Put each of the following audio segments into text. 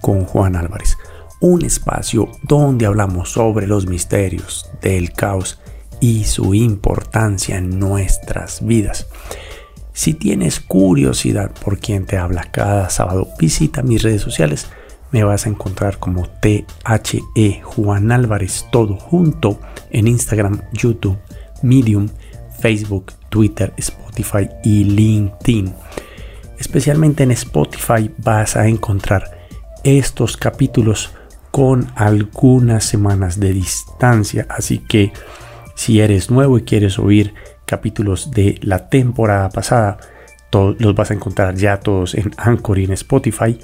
con Juan Álvarez, un espacio donde hablamos sobre los misterios del caos y su importancia en nuestras vidas. Si tienes curiosidad por quién te habla cada sábado, visita mis redes sociales. Me vas a encontrar como THE Juan Álvarez, todo junto en Instagram, YouTube, Medium, Facebook, Twitter, Spotify y LinkedIn. Especialmente en Spotify vas a encontrar estos capítulos con algunas semanas de distancia. Así que si eres nuevo y quieres oír capítulos de la temporada pasada, los vas a encontrar ya todos en Anchor y en Spotify.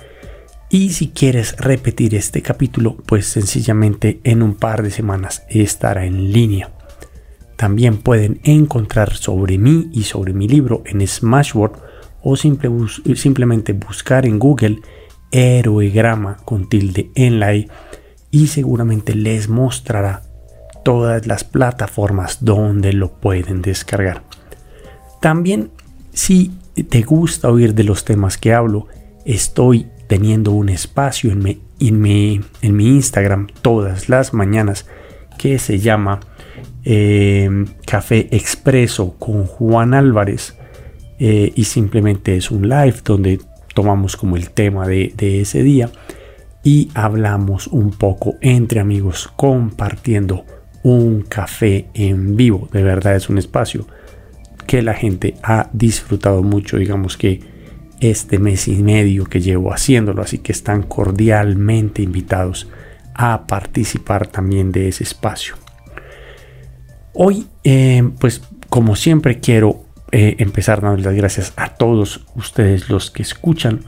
Y si quieres repetir este capítulo, pues sencillamente en un par de semanas estará en línea. También pueden encontrar sobre mí y sobre mi libro en Smashboard o simplemente buscar en Google Heroegrama con tilde en la y seguramente les mostrará todas las plataformas donde lo pueden descargar. También si te gusta oír de los temas que hablo, estoy teniendo un espacio en mi, en mi, en mi Instagram todas las mañanas que se llama eh, Café Expreso con Juan Álvarez eh, y simplemente es un live donde tomamos como el tema de, ese día y hablamos un poco entre amigos compartiendo un café en vivo. De verdad es un espacio que la gente ha disfrutado mucho, digamos que este mes y medio que llevo haciéndolo, así que están cordialmente invitados a participar también de ese espacio. Hoy, eh, pues como siempre quiero eh, empezar dando las gracias a todos ustedes los que escuchan,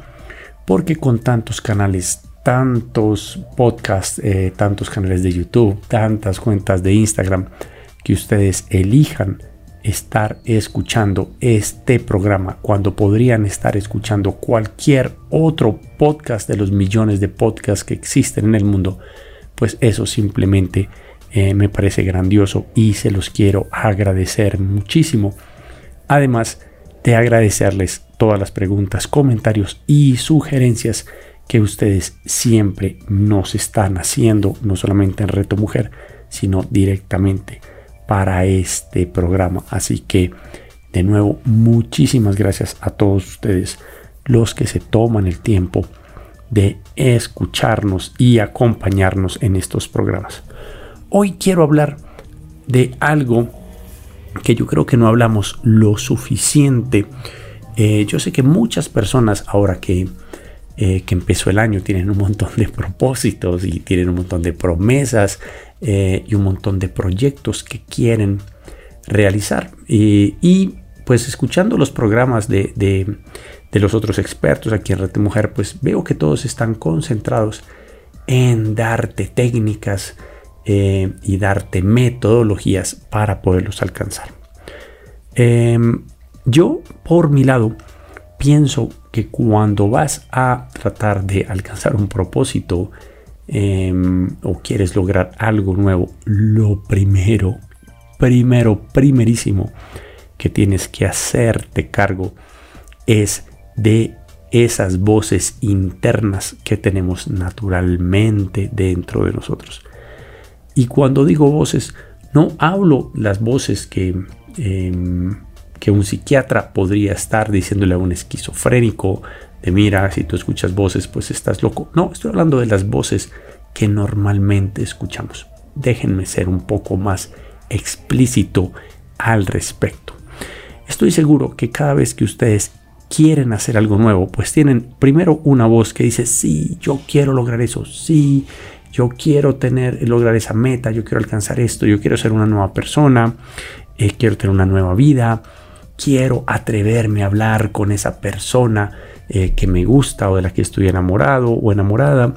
porque con tantos canales, tantos podcasts, eh, tantos canales de YouTube, tantas cuentas de Instagram, que ustedes elijan estar escuchando este programa cuando podrían estar escuchando cualquier otro podcast de los millones de podcasts que existen en el mundo, pues eso simplemente eh, me parece grandioso y se los quiero agradecer muchísimo además de agradecerles todas las preguntas, comentarios y sugerencias que ustedes siempre nos están haciendo, no solamente en Reto Mujer, sino directamente para este programa. Así que, de nuevo, muchísimas gracias a todos ustedes los que se toman el tiempo de escucharnos y acompañarnos en estos programas. Hoy quiero hablar de algo que yo creo que no hablamos lo suficiente. Eh, yo sé que muchas personas ahora que, eh, que empezó el año tienen un montón de propósitos y tienen un montón de promesas eh, y un montón de proyectos que quieren realizar. y pues escuchando los programas de, de, de, los otros expertos aquí en Rete Mujer, pues veo que todos están concentrados en darte técnicas, eh, y darte metodologías para poderlos alcanzar. Em, yo, por mi lado, pienso que cuando vas a tratar de alcanzar un propósito em, o quieres lograr algo nuevo, lo primero, primero, primerísimo que tienes que hacerte cargo es de esas voces internas que tenemos naturalmente dentro de nosotros. Y cuando digo voces, no hablo las voces que, em, que un psiquiatra podría estar diciéndole a un esquizofrénico, de mira, si tú escuchas voces, pues estás loco. No, estoy hablando de las voces que normalmente escuchamos. Déjenme ser un poco más explícito al respecto. Estoy seguro que cada vez que ustedes quieren hacer algo nuevo, pues tienen primero una voz que dice, sí, yo quiero lograr eso, sí, yo quiero tener, lograr esa meta, yo quiero alcanzar esto, yo quiero ser una nueva persona, eh, quiero tener una nueva vida, quiero atreverme a hablar con esa persona eh, que me gusta o de la que estoy enamorado o enamorada,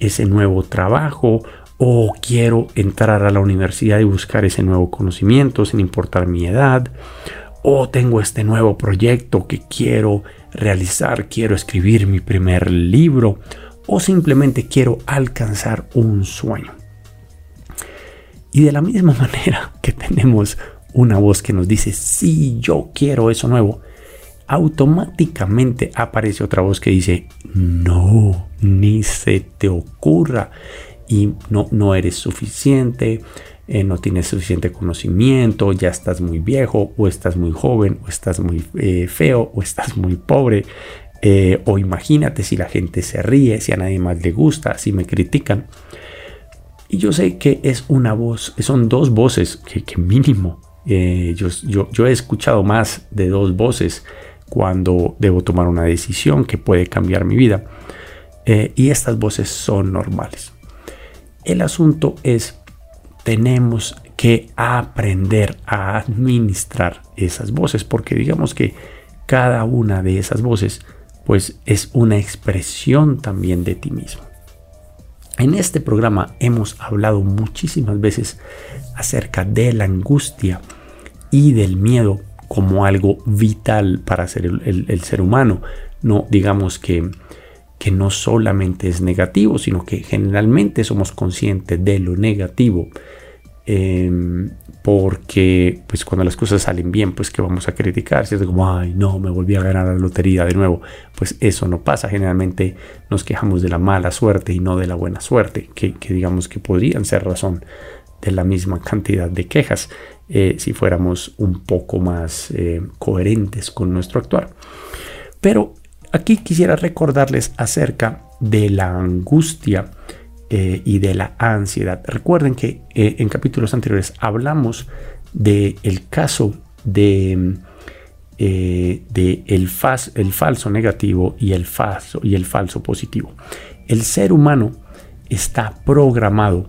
ese nuevo trabajo o quiero entrar a la universidad y buscar ese nuevo conocimiento sin importar mi edad o tengo este nuevo proyecto que quiero realizar, quiero escribir mi primer libro o simplemente quiero alcanzar un sueño. Y de la misma manera que tenemos una voz que nos dice, sí, yo quiero eso nuevo, automáticamente aparece otra voz que dice, no, ni se te ocurra y no, no eres suficiente, eh, no tienes suficiente conocimiento, ya estás muy viejo o estás muy joven o estás muy eh, feo o estás muy pobre. Eh, o imagínate si la gente se ríe, si a nadie más le gusta, si me critican. Y yo sé que es una voz, son dos voces que, mínimo. yo, yo, he escuchado más de dos voces cuando debo tomar una decisión que puede cambiar mi vida. y estas voces son normales. El asunto es tenemos que aprender a administrar esas voces, porque digamos que cada una de esas voces pues es una expresión también de ti mismo. En este programa hemos hablado muchísimas veces acerca de la angustia y del miedo como algo vital para ser el, ser humano. No digamos que, que no solamente es negativo, sino que generalmente somos conscientes de lo negativo Em, porque pues cuando las cosas salen bien, pues que vamos a criticar, si es como, ay, no, me volví a ganar la lotería de nuevo, pues eso no pasa, generalmente nos quejamos de la mala suerte y no de la buena suerte, que, digamos que podrían ser razón de la misma cantidad de quejas eh, si fuéramos un poco más eh, coherentes con nuestro actuar. Pero aquí quisiera recordarles acerca de la angustia eh, y de la ansiedad. Recuerden que eh, en capítulos anteriores hablamos del el caso de, eh, de el, el, falso negativo y el falso, y el falso positivo. El ser humano está programado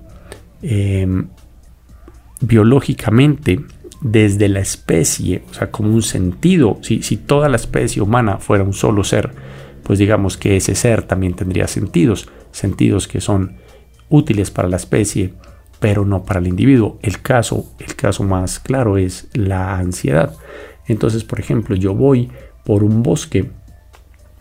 em, biológicamente desde la especie, o sea, como un sentido, si, si toda la especie humana fuera un solo ser, pues digamos que ese ser también tendría sentidos, sentidos que son útiles para la especie, pero no para el individuo. El caso, el caso más claro es la ansiedad. Entonces, por ejemplo, yo voy por un bosque,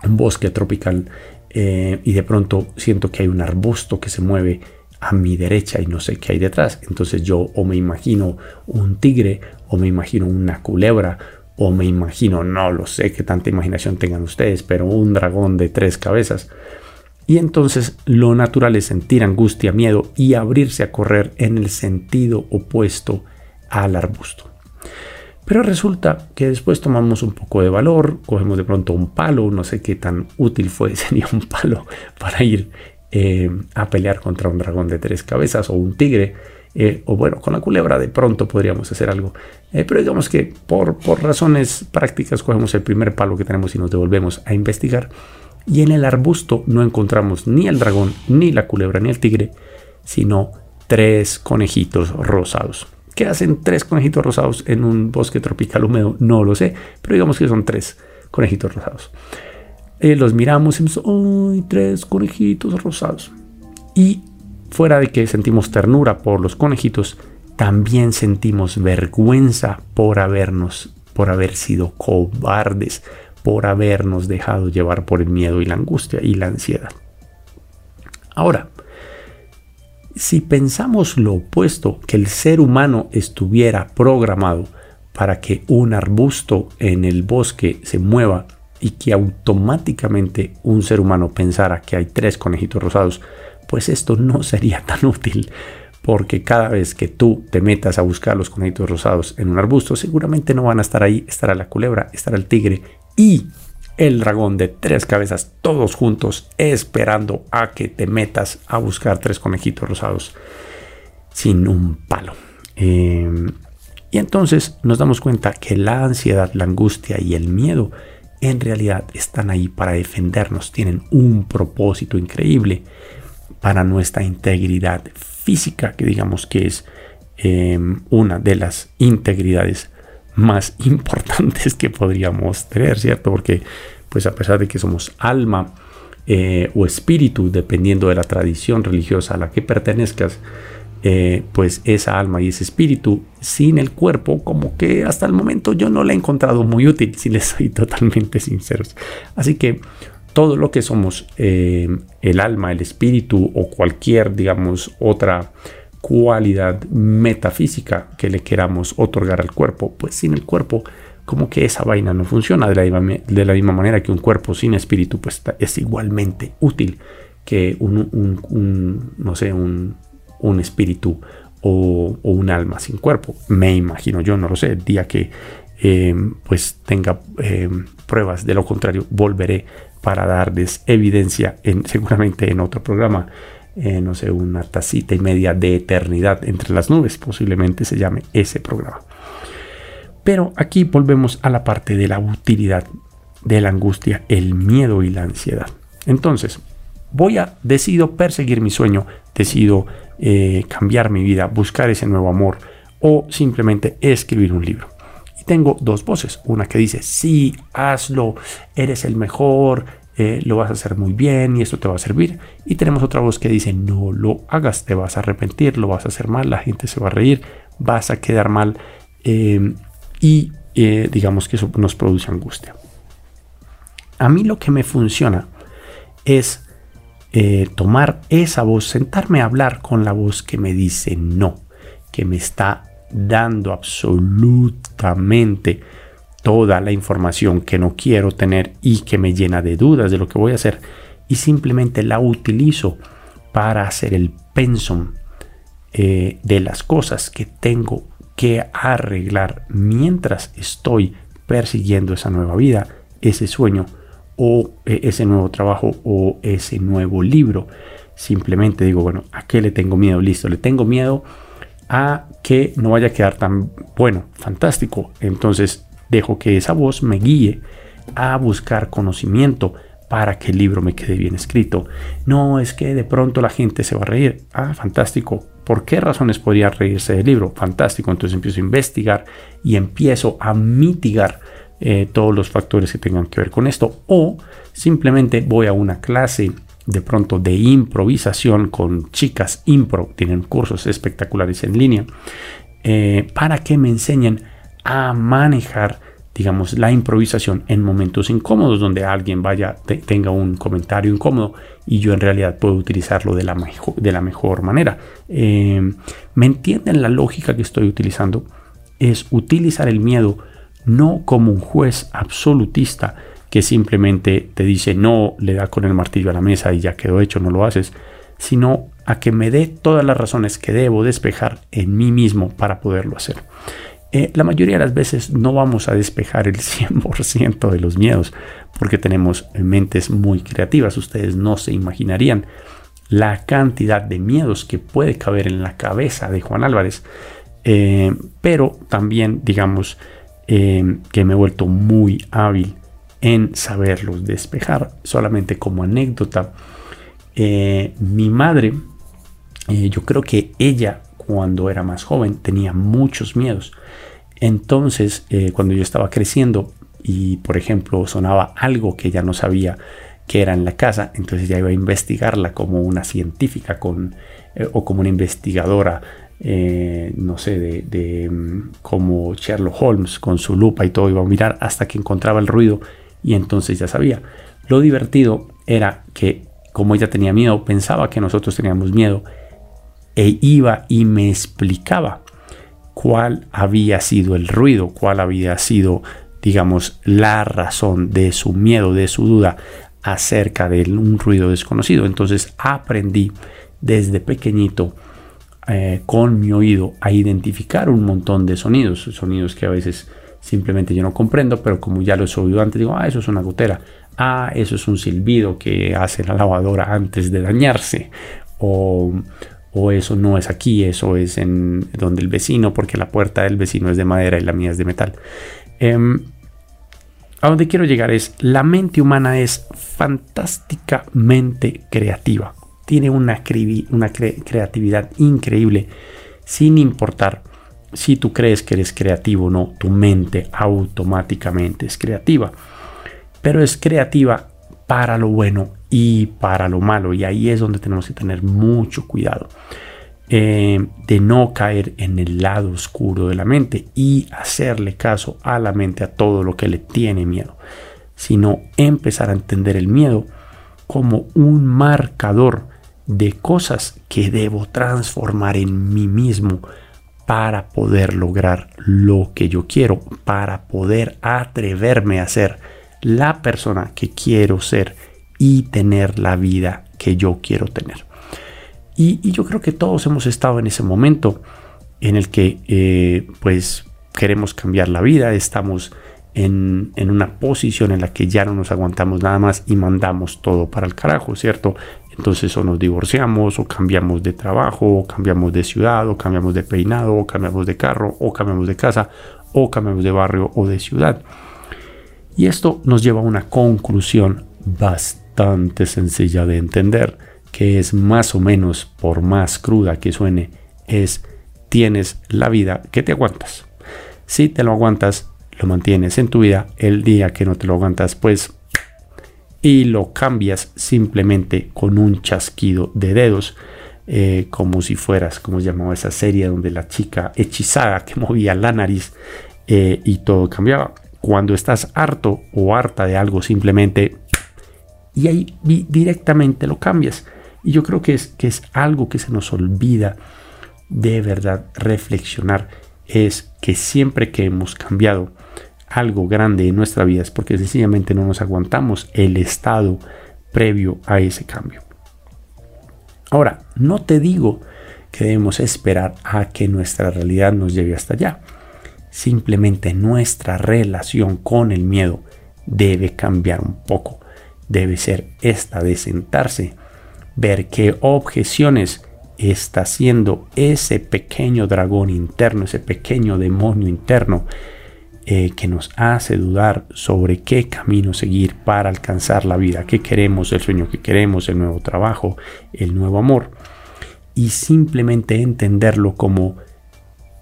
un bosque tropical, eh, y de pronto siento que hay un arbusto que se mueve a mi derecha y no sé qué hay detrás. Entonces yo o me imagino un tigre, o me imagino una culebra, o me imagino, no lo sé qué tanta imaginación tengan ustedes, pero un dragón de tres cabezas. Y entonces lo natural es sentir angustia, miedo y abrirse a correr en el sentido opuesto al arbusto. Pero resulta que después tomamos un poco de valor, cogemos de pronto un palo, no sé qué tan útil fue, sería un palo para ir eh, a pelear contra un dragón de tres cabezas o un tigre, eh, o bueno, con la culebra de pronto podríamos hacer algo. Eh, pero digamos que por, por razones prácticas cogemos el primer palo que tenemos y nos devolvemos a investigar y en el arbusto no encontramos ni el dragón, ni la culebra, ni el tigre, sino tres conejitos rosados. ¿Qué hacen tres conejitos rosados en un bosque tropical húmedo? No lo sé, pero digamos que son tres conejitos rosados. Eh, los miramos y decimos, ¡ay, tres conejitos rosados! Y fuera de que sentimos ternura por los conejitos, también sentimos vergüenza por habernos, por haber sido cobardes, por habernos dejado llevar por el miedo y la angustia y la ansiedad. Ahora, si pensamos lo opuesto, que el ser humano estuviera programado para que un arbusto en el bosque se mueva y que automáticamente un ser humano pensara que hay tres conejitos rosados, pues esto no sería tan útil porque cada vez que tú te metas a buscar los conejitos rosados en un arbusto, seguramente no van a estar ahí, estará la culebra, estará el tigre y el dragón de tres cabezas, todos juntos, esperando a que te metas a buscar tres conejitos rosados sin un palo. Em, y entonces nos damos cuenta que la ansiedad, la angustia y el miedo en realidad están ahí para defendernos, tienen un propósito increíble para nuestra integridad física, que digamos que es em, una de las integridades más importantes que podríamos tener, ¿cierto? Porque pues a pesar de que somos alma eh, o espíritu, dependiendo de la tradición religiosa a la que pertenezcas, eh, pues esa alma y ese espíritu sin el cuerpo, como que hasta el momento yo no la he encontrado muy útil, si les soy totalmente sinceros. Así que todo lo que somos, eh, el alma, el espíritu o cualquier, digamos, otra cualidad metafísica que le queramos otorgar al cuerpo, pues sin el cuerpo, como que esa vaina no funciona de la misma, de la misma manera que un cuerpo sin espíritu, pues es igualmente útil que un no sé, un, un espíritu o, un alma sin cuerpo. Me imagino yo, no lo sé, el día que eh, pues tenga eh, pruebas de lo contrario, volveré para darles evidencia en, seguramente en otro programa. Eh, no sé, una tacita y media de eternidad entre las nubes, posiblemente se llame ese programa. Pero aquí volvemos a la parte de la utilidad de la angustia, el miedo y la ansiedad. Entonces, voy a, decido perseguir mi sueño, decido eh, cambiar mi vida, buscar ese nuevo amor o simplemente escribir un libro. Y tengo dos voces, una que dice, sí, hazlo, eres el mejor, eh, lo vas a hacer muy bien y esto te va a servir. Y tenemos otra voz que dice, no lo hagas, te vas a arrepentir, lo vas a hacer mal, la gente se va a reír, vas a quedar mal em, y eh, digamos que eso nos produce angustia. A mí lo que me funciona es eh, tomar esa voz, sentarme a hablar con la voz que me dice no, que me está dando absolutamente toda la información que no quiero tener y que me llena de dudas de lo que voy a hacer y simplemente la utilizo para hacer el pensum eh, de las cosas que tengo que arreglar mientras estoy persiguiendo esa nueva vida, ese sueño o eh, ese nuevo trabajo o ese nuevo libro. Simplemente digo, bueno, ¿a qué le tengo miedo? Listo, le tengo miedo a que no vaya a quedar tan bueno, fantástico. Entonces dejo que esa voz me guíe a buscar conocimiento para que el libro me quede bien escrito. No es que de pronto la gente se va a reír. Ah, fantástico. ¿Por qué razones podría reírse del libro? Fantástico. Entonces empiezo a investigar y empiezo a mitigar eh, todos los factores que tengan que ver con esto o simplemente voy a una clase de pronto de improvisación con chicas impro, tienen cursos espectaculares en línea, eh, para que me enseñen a manejar, digamos, la improvisación en momentos incómodos, donde alguien vaya, tenga un comentario incómodo y yo en realidad puedo utilizarlo de la, de la mejor manera. Eh, ¿Me entienden la lógica que estoy utilizando? Es utilizar el miedo no como un juez absolutista que simplemente te dice no, le da con el martillo a la mesa y ya quedó hecho, no lo haces, sino a que me dé todas las razones que debo despejar en mí mismo para poderlo hacer. Eh, la mayoría de las veces no vamos a despejar el 100% de los miedos porque tenemos mentes muy creativas. Ustedes no se imaginarían la cantidad de miedos que puede caber en la cabeza de Juan Álvarez. Eh, pero también, digamos, Em, que me he vuelto muy hábil en saberlos despejar. Solamente como anécdota, eh, mi madre, eh, yo creo que ella cuando era más joven tenía muchos miedos. Entonces, eh, cuando yo estaba creciendo y, por ejemplo, sonaba algo que ella no sabía que era en la casa, entonces ya iba a investigarla como una científica con, o como una investigadora eh, no sé, de, mm, como Sherlock Holmes con su lupa y todo, iba a mirar hasta que encontraba el ruido y entonces ya sabía. Lo divertido era que como ella tenía miedo, pensaba que nosotros teníamos miedo e iba y me explicaba cuál había sido el ruido, cuál había sido, digamos, la razón de su miedo, de su duda acerca de un ruido desconocido. Entonces aprendí desde pequeñito eh, con mi oído a identificar un montón de sonidos, sonidos que a veces simplemente yo no comprendo, pero como ya los he oído antes, digo, ah, eso es una gotera, ah, eso es un silbido que hace la lavadora antes de dañarse, o, eso no es aquí, eso es en donde el vecino, porque la puerta del vecino es de madera y la mía es de metal. Em, a donde quiero llegar es, la mente humana es fantásticamente creativa tiene una creatividad increíble, sin importar si tú crees que eres creativo o no, tu mente automáticamente es creativa. pero es creativa para lo bueno y para lo malo. Y ahí es donde tenemos que tener mucho cuidado eh, de no caer en el lado oscuro de la mente y hacerle caso a la mente, a todo lo que le tiene miedo, sino empezar a entender el miedo como un marcador de cosas que debo transformar en mí mismo para poder lograr lo que yo quiero, para poder atreverme a ser la persona que quiero ser y tener la vida que yo quiero tener. Y, yo creo que todos hemos estado en ese momento en el que eh, pues queremos cambiar la vida, estamos en, en, una posición en la que ya no nos aguantamos nada más y mandamos todo para el carajo, ¿cierto? Entonces o nos divorciamos o cambiamos de trabajo o cambiamos de ciudad o cambiamos de peinado o cambiamos de carro o cambiamos de casa o cambiamos de barrio o de ciudad. Y esto nos lleva a una conclusión bastante sencilla de entender, que es más o menos, por más cruda que suene, es tienes la vida que te aguantas. Si te lo aguantas, lo mantienes en tu vida. El día que no te lo aguantas, pues y lo cambias simplemente con un chasquido de dedos, eh, como si fueras, como se llamaba esa serie donde la chica hechizada que movía la nariz eh, y todo cambiaba. Cuando estás harto o harta de algo, simplemente y ahí directamente lo cambias. Y yo creo que es, que es algo que se nos olvida de verdad reflexionar, es que siempre que hemos cambiado, algo grande en nuestra vida es porque sencillamente no nos aguantamos el estado previo a ese cambio. Ahora, no te digo que debemos esperar a que nuestra realidad nos llegue hasta allá. Simplemente nuestra relación con el miedo debe cambiar un poco. Debe ser esta de sentarse, ver qué objeciones está haciendo ese pequeño dragón interno, ese pequeño demonio interno eh, que nos hace dudar sobre qué camino seguir para alcanzar la vida que queremos, el sueño que queremos, el nuevo trabajo, el nuevo amor. Y simplemente entenderlo como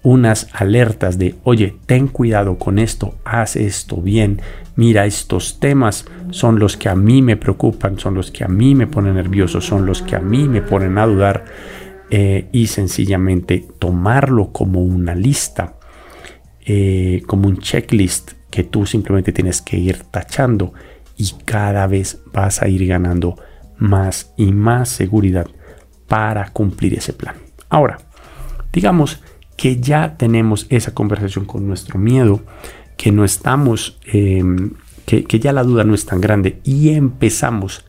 unas alertas de, oye, ten cuidado con esto, haz esto bien, mira, estos temas son los que a mí me preocupan, son los que a mí me ponen nervioso, son los que a mí me ponen a dudar eh, y sencillamente tomarlo como una lista eh, como un checklist que tú simplemente tienes que ir tachando y cada vez vas a ir ganando más y más seguridad para cumplir ese plan. Ahora, digamos que ya tenemos esa conversación con nuestro miedo, que no estamos, em, que, que ya la duda no es tan grande y empezamos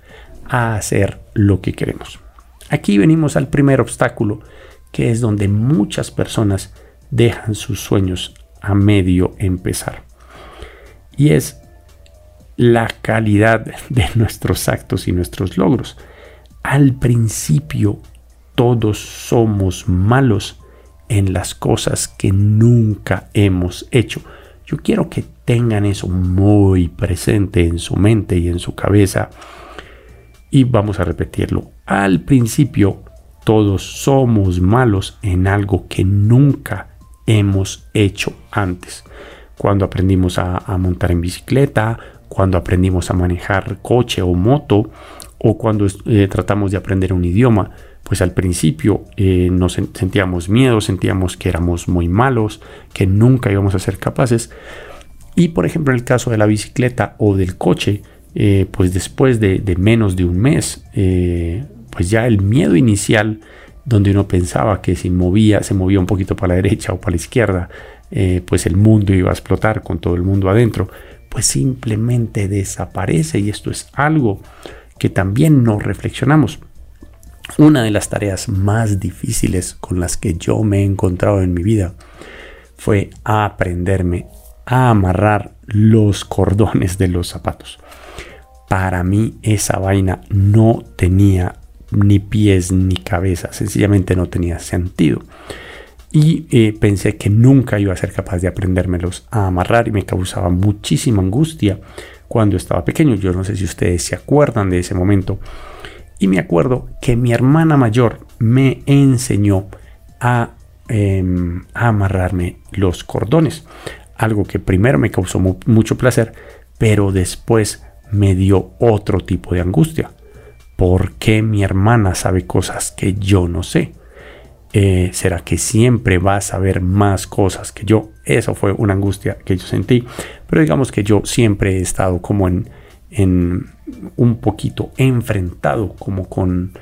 a hacer lo que queremos. Aquí venimos al primer obstáculo, que es donde muchas personas dejan sus sueños a medio empezar. Y es la calidad de nuestros actos y nuestros logros. Al principio todos somos malos en las cosas que nunca hemos hecho. Yo quiero que tengan eso muy presente en su mente y en su cabeza. Y vamos a repetirlo. Al principio todos somos malos en algo que nunca hemos hecho antes. Cuando aprendimos a, montar en bicicleta, cuando aprendimos a manejar coche o moto, o cuando eh, tratamos de aprender un idioma, pues al principio eh, nos sentíamos miedo, sentíamos que éramos muy malos, que nunca íbamos a ser capaces. Y por ejemplo, en el caso de la bicicleta o del coche, eh, pues después de, menos de un mes, pues ya el miedo inicial donde uno pensaba que si movía, se movía un poquito para la derecha o para la izquierda, eh, pues el mundo iba a explotar con todo el mundo adentro, pues simplemente desaparece y esto es algo que también no reflexionamos. Una de las tareas más difíciles con las que yo me he encontrado en mi vida fue aprenderme a amarrar los cordones de los zapatos. Para mí esa vaina no tenía ni pies ni cabeza, sencillamente no tenía sentido. Y eh, pensé que nunca iba a ser capaz de aprendérmelos a amarrar y me causaba muchísima angustia cuando estaba pequeño. Yo no sé si ustedes se acuerdan de ese momento. Y me acuerdo que mi hermana mayor me enseñó a, em, amarrarme los cordones. Algo que primero me causó mucho placer, pero después me dio otro tipo de angustia. ¿Por qué mi hermana sabe cosas que yo no sé? Eh, ¿Será que siempre va a saber más cosas que yo? Eso fue una angustia que yo sentí. Pero digamos que yo siempre he estado como en, en un poquito enfrentado como con,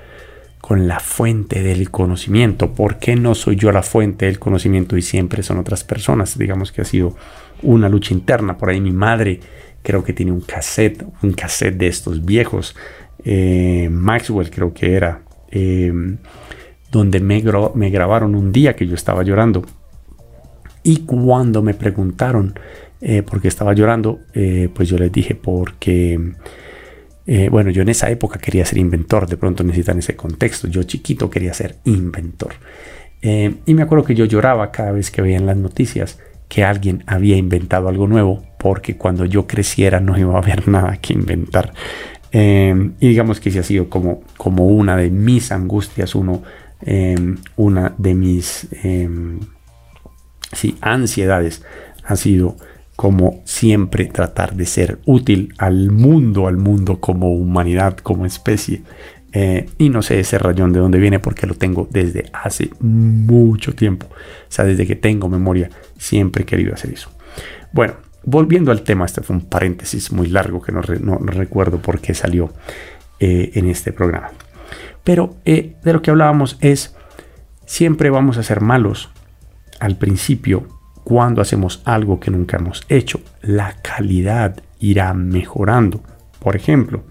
con la fuente del conocimiento. ¿Por qué no soy yo la fuente del conocimiento y siempre son otras personas? Digamos que ha sido una lucha interna. Por ahí mi madre creo que tiene un cassette, un cassette de estos viejos. Eh, Maxwell creo que era. Eh, donde me, me grabaron un día que yo estaba llorando. Y cuando me preguntaron eh, por qué estaba llorando, pues yo les dije porque eh, bueno, yo en esa época quería ser inventor, de pronto necesitan ese contexto. Yo chiquito quería ser inventor. Eh, y me acuerdo que yo lloraba cada vez que veía en las noticias que alguien había inventado algo nuevo, porque cuando yo creciera no iba a haber nada que inventar. Eh, y digamos que ese ha sido como, como una de mis angustias, uno, una de mis sí, ansiedades ha sido como siempre tratar de ser útil al mundo, al mundo como humanidad, como especie. Eh, y no sé ese rayón de dónde viene porque lo tengo desde hace mucho tiempo. O sea, desde que tengo memoria, siempre he querido hacer eso. Bueno, volviendo al tema, este fue un paréntesis muy largo que no, recuerdo por qué salió eh, en este programa. Pero eh, de lo que hablábamos es, siempre vamos a ser malos al principio cuando hacemos algo que nunca hemos hecho. La calidad irá mejorando. Por ejemplo,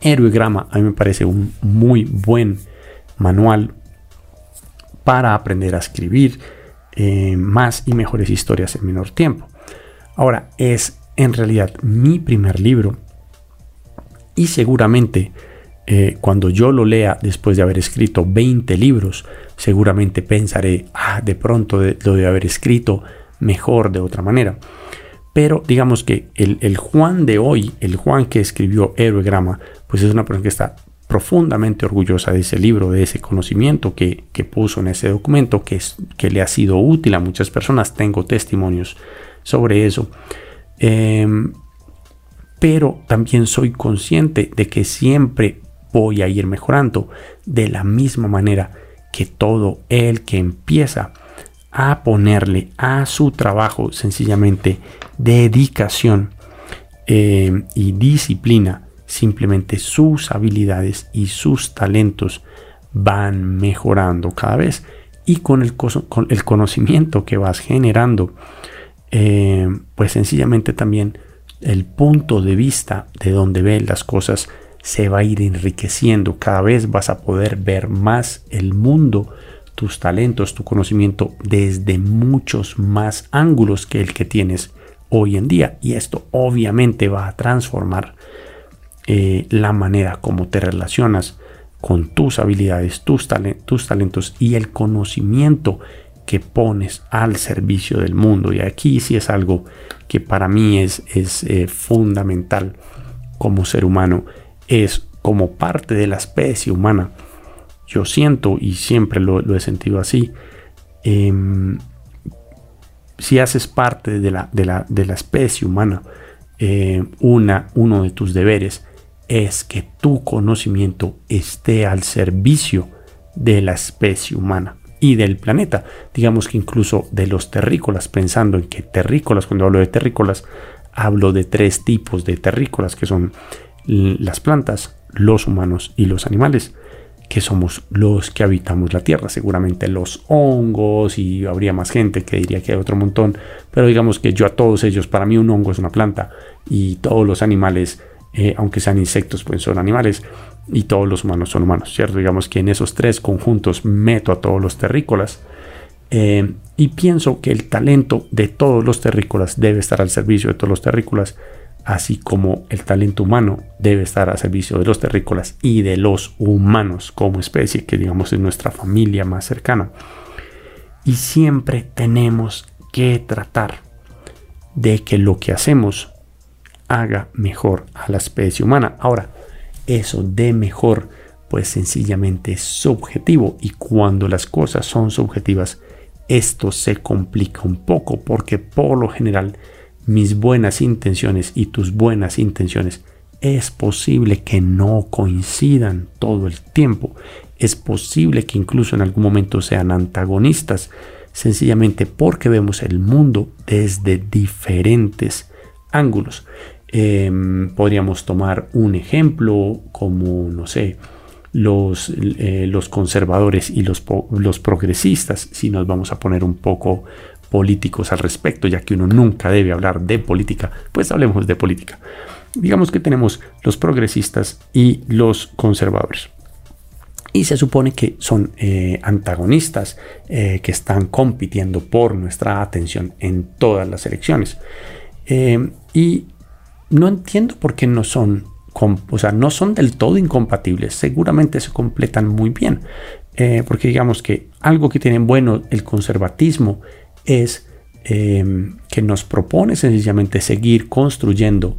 Heroigrama a mí me parece un muy buen manual para aprender a escribir eh, más y mejores historias en menor tiempo. Ahora, es en realidad mi primer libro y seguramente eh, cuando yo lo lea después de haber escrito 20 libros, seguramente pensaré, ah, de pronto lo de haber escrito mejor de otra manera. Pero digamos que el, Juan de hoy, el Juan que escribió Héroegrama, pues es una persona que está profundamente orgullosa de ese libro, de ese conocimiento que, puso en ese documento, que, es, que le ha sido útil a muchas personas. Tengo testimonios sobre eso. Em, pero también soy consciente de que siempre voy a ir mejorando. De la misma manera que todo el que empieza a ponerle a su trabajo sencillamente dedicación eh, y disciplina, simplemente sus habilidades y sus talentos van mejorando cada vez. Y con el, con el conocimiento que vas generando, eh, pues sencillamente también el punto de vista de donde ven las cosas se va a ir enriqueciendo. Cada vez vas a poder ver más el mundo, tus talentos, tu conocimiento desde muchos más ángulos que el que tienes hoy en día. Y esto obviamente va a transformar eh, la manera como te relacionas con tus habilidades, tus, tus talentos y el conocimiento que pones al servicio del mundo. Y aquí sí es algo que para mí es, es eh, fundamental como ser humano es como parte de la especie humana. Yo siento y siempre lo, he sentido así. Em, si haces parte de la, de la, especie humana, eh, una, uno de tus deberes es que tu conocimiento esté al servicio de la especie humana y del planeta. Digamos que incluso de los terrícolas, pensando en que terrícolas, cuando hablo de terrícolas, hablo de tres tipos de terrícolas que son las plantas, los humanos y los animales, que somos los que habitamos la Tierra. Seguramente los hongos y habría más gente que diría que hay otro montón, pero digamos que yo a todos ellos, para mí un hongo es una planta y todos los animales, eh, aunque sean insectos, pues son animales y todos los humanos son humanos, ¿cierto? Digamos que en esos tres conjuntos meto a todos los terrícolas. Eh, y pienso que el talento de todos los terrícolas debe estar al servicio de todos los terrícolas así como el talento humano debe estar a servicio de los terrícolas y de los humanos como especie, que digamos es nuestra familia más cercana. Y siempre tenemos que tratar de que lo que hacemos haga mejor a la especie humana. Ahora, eso de mejor, pues sencillamente es subjetivo y cuando las cosas son subjetivas, esto se complica un poco porque por lo general mis buenas intenciones y tus buenas intenciones, es posible que no coincidan todo el tiempo. Es posible que incluso en algún momento sean antagonistas, sencillamente porque vemos el mundo desde diferentes ángulos. Em, podríamos tomar un ejemplo como, no sé, los, eh, los conservadores y los, los progresistas, si nos vamos a poner un poco políticos al respecto, ya que uno nunca debe hablar de política, pues hablemos de política. Digamos que tenemos los progresistas y los conservadores. Y se supone que son eh, antagonistas eh, que están compitiendo por nuestra atención en todas las elecciones. y no entiendo por qué no son, o sea, no son del todo incompatibles. Seguramente se completan muy bien. Eh, porque digamos que algo que tiene bueno el conservatismo es em, que nos propone sencillamente seguir construyendo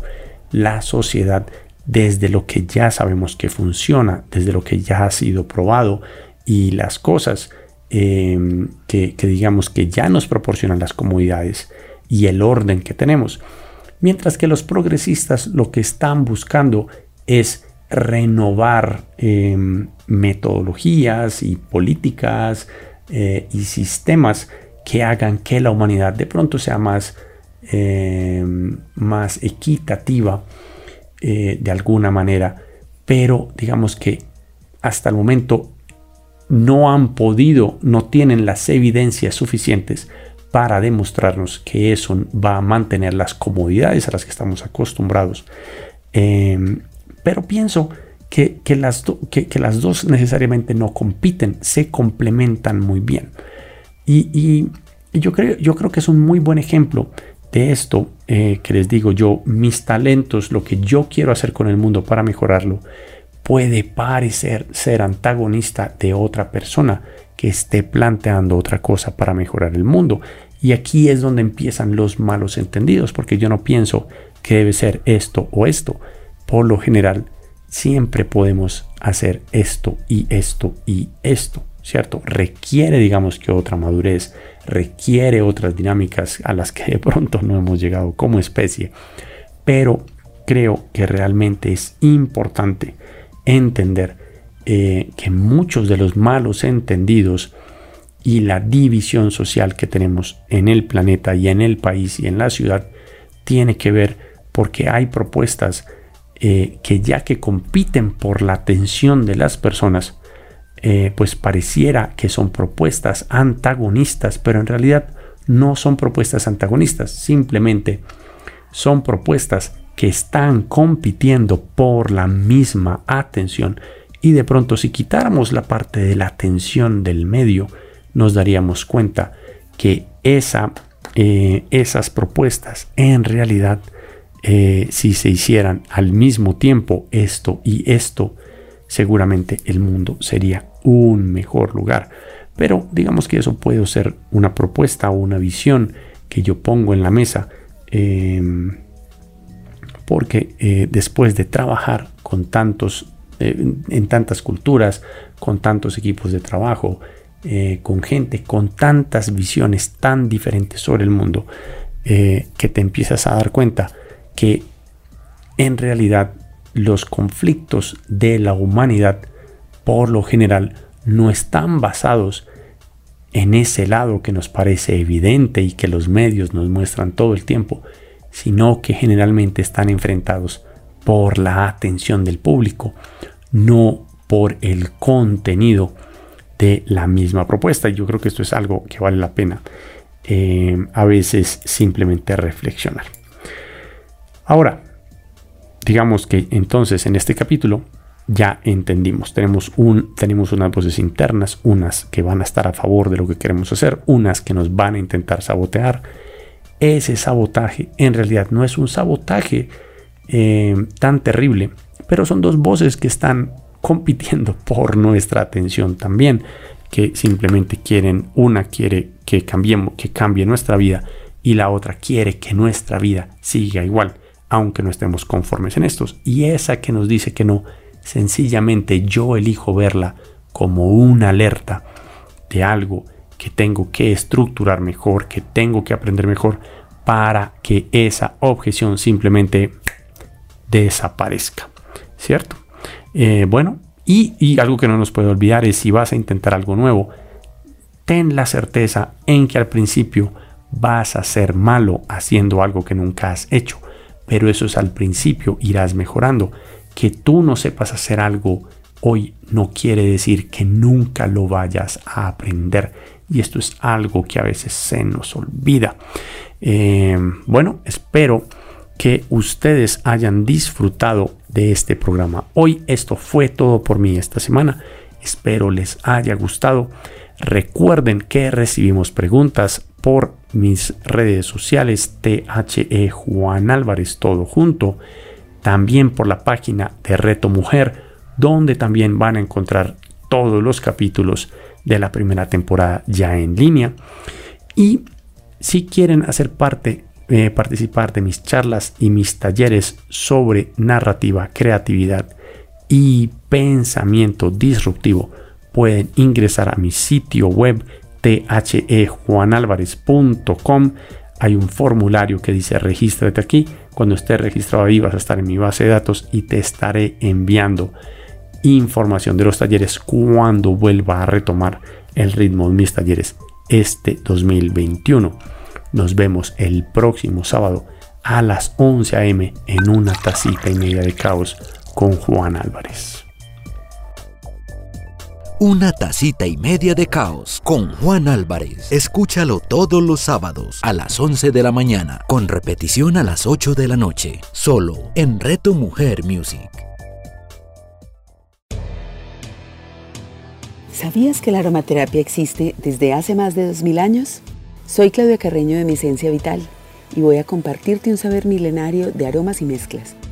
la sociedad desde lo que ya sabemos que funciona, desde lo que ya ha sido probado y las cosas em, que, que digamos que ya nos proporcionan las comodidades y el orden que tenemos. Mientras que los progresistas lo que están buscando es renovar em, metodologías y políticas eh, y sistemas que hagan que la humanidad de pronto sea más, em, más equitativa eh, de alguna manera, pero digamos que hasta el momento no han podido, no tienen las evidencias suficientes para demostrarnos que eso va a mantener las comodidades a las que estamos acostumbrados. Em, pero pienso que, las que, las dos necesariamente no compiten, se complementan muy bien. Y, yo, creo, yo creo que es un muy buen ejemplo de esto eh, que les digo yo, mis talentos, lo que yo quiero hacer con el mundo para mejorarlo, puede parecer ser antagonista de otra persona que esté planteando otra cosa para mejorar el mundo. Y aquí es donde empiezan los malos entendidos, porque yo no pienso que debe ser esto o esto. Por lo general, siempre podemos hacer esto y esto y esto, ¿cierto? Requiere, digamos que otra madurez, requiere otras dinámicas a las que de pronto no hemos llegado como especie, pero creo que realmente es importante entender eh, que muchos de los malos entendidos y la división social que tenemos en el planeta y en el país y en la ciudad tiene que ver porque hay propuestas eh, que ya que compiten por la atención de las personas, eh, pues pareciera que son propuestas antagonistas, pero en realidad no son propuestas antagonistas, simplemente son propuestas que están compitiendo por la misma atención. Y de pronto si quitáramos la parte de la atención del medio, nos daríamos cuenta que esa, eh, esas propuestas en realidad, eh, si se hicieran al mismo tiempo esto y esto, seguramente el mundo sería un mejor lugar. Pero digamos que eso puede ser una propuesta o una visión que yo pongo en la mesa. Em, porque eh, después de trabajar con tantos en tantas culturas, con tantos equipos de trabajo, eh, con gente con tantas visiones tan diferentes sobre el mundo, eh, que te empiezas a dar cuenta que en realidad los conflictos de la humanidad por lo general no están basados en ese lado que nos parece evidente y que los medios nos muestran todo el tiempo, sino que generalmente están enfrentados por la atención del público, no por el contenido de la misma propuesta. Yo creo que esto es algo que vale la pena eh, a veces simplemente reflexionar. Ahora, digamos que entonces en este capítulo ya entendimos, tenemos, un, tenemos unas voces internas, unas que van a estar a favor de lo que queremos hacer, unas que nos van a intentar sabotear. Ese sabotaje en realidad no es un sabotaje eh, tan terrible pero son dos voces que están compitiendo por nuestra atención también, que simplemente quieren, una quiere que cambiemos, que cambie nuestra vida y la otra quiere que nuestra vida siga igual, aunque no estemos conformes en estos. Y esa que nos dice que no, sencillamente yo elijo verla como una alerta de algo que tengo que estructurar mejor, que tengo que aprender mejor para que esa objeción simplemente desaparezca. ¿Cierto? Eh, bueno, y, y algo que no nos puede olvidar es si vas a intentar algo nuevo, ten la certeza en que al principio vas a ser malo haciendo algo que nunca has hecho. Pero eso es al principio, irás mejorando. Que tú no sepas hacer algo hoy no quiere decir que nunca lo vayas a aprender. Y esto es algo que a veces se nos olvida. Eh, bueno, espero que ustedes hayan disfrutado de este programa. Hoy esto fue todo por mí esta semana. Espero les haya gustado. Recuerden que recibimos preguntas por mis redes sociales THE Juan Álvarez todo junto. También por la página de Reto Mujer, donde también van a encontrar todos los capítulos de la primera temporada ya en línea. Y si quieren hacer parte, eh, participar de mis charlas y mis talleres sobre narrativa, creatividad y pensamiento disruptivo, pueden ingresar a mi sitio web thejuanalvarez.com. Hay un formulario que dice regístrate aquí. Cuando estés registrado ahí vas a estar en mi base de datos y te estaré enviando información de los talleres cuando vuelva a retomar el ritmo de mis talleres este 2021. Nos vemos el próximo sábado a las 11 a.m. en una tacita y media de caos con Juan Álvarez. Una tacita y media de caos con Juan Álvarez. Escúchalo todos los sábados a las 11 de la mañana, con repetición a las 8 de la noche, solo en Reto Mujer Music. ¿Sabías que la aromaterapia existe desde hace más de 2000 años? Soy Claudia Carreño de Mi Esencia Vital y voy a compartirte un saber milenario de aromas y mezclas.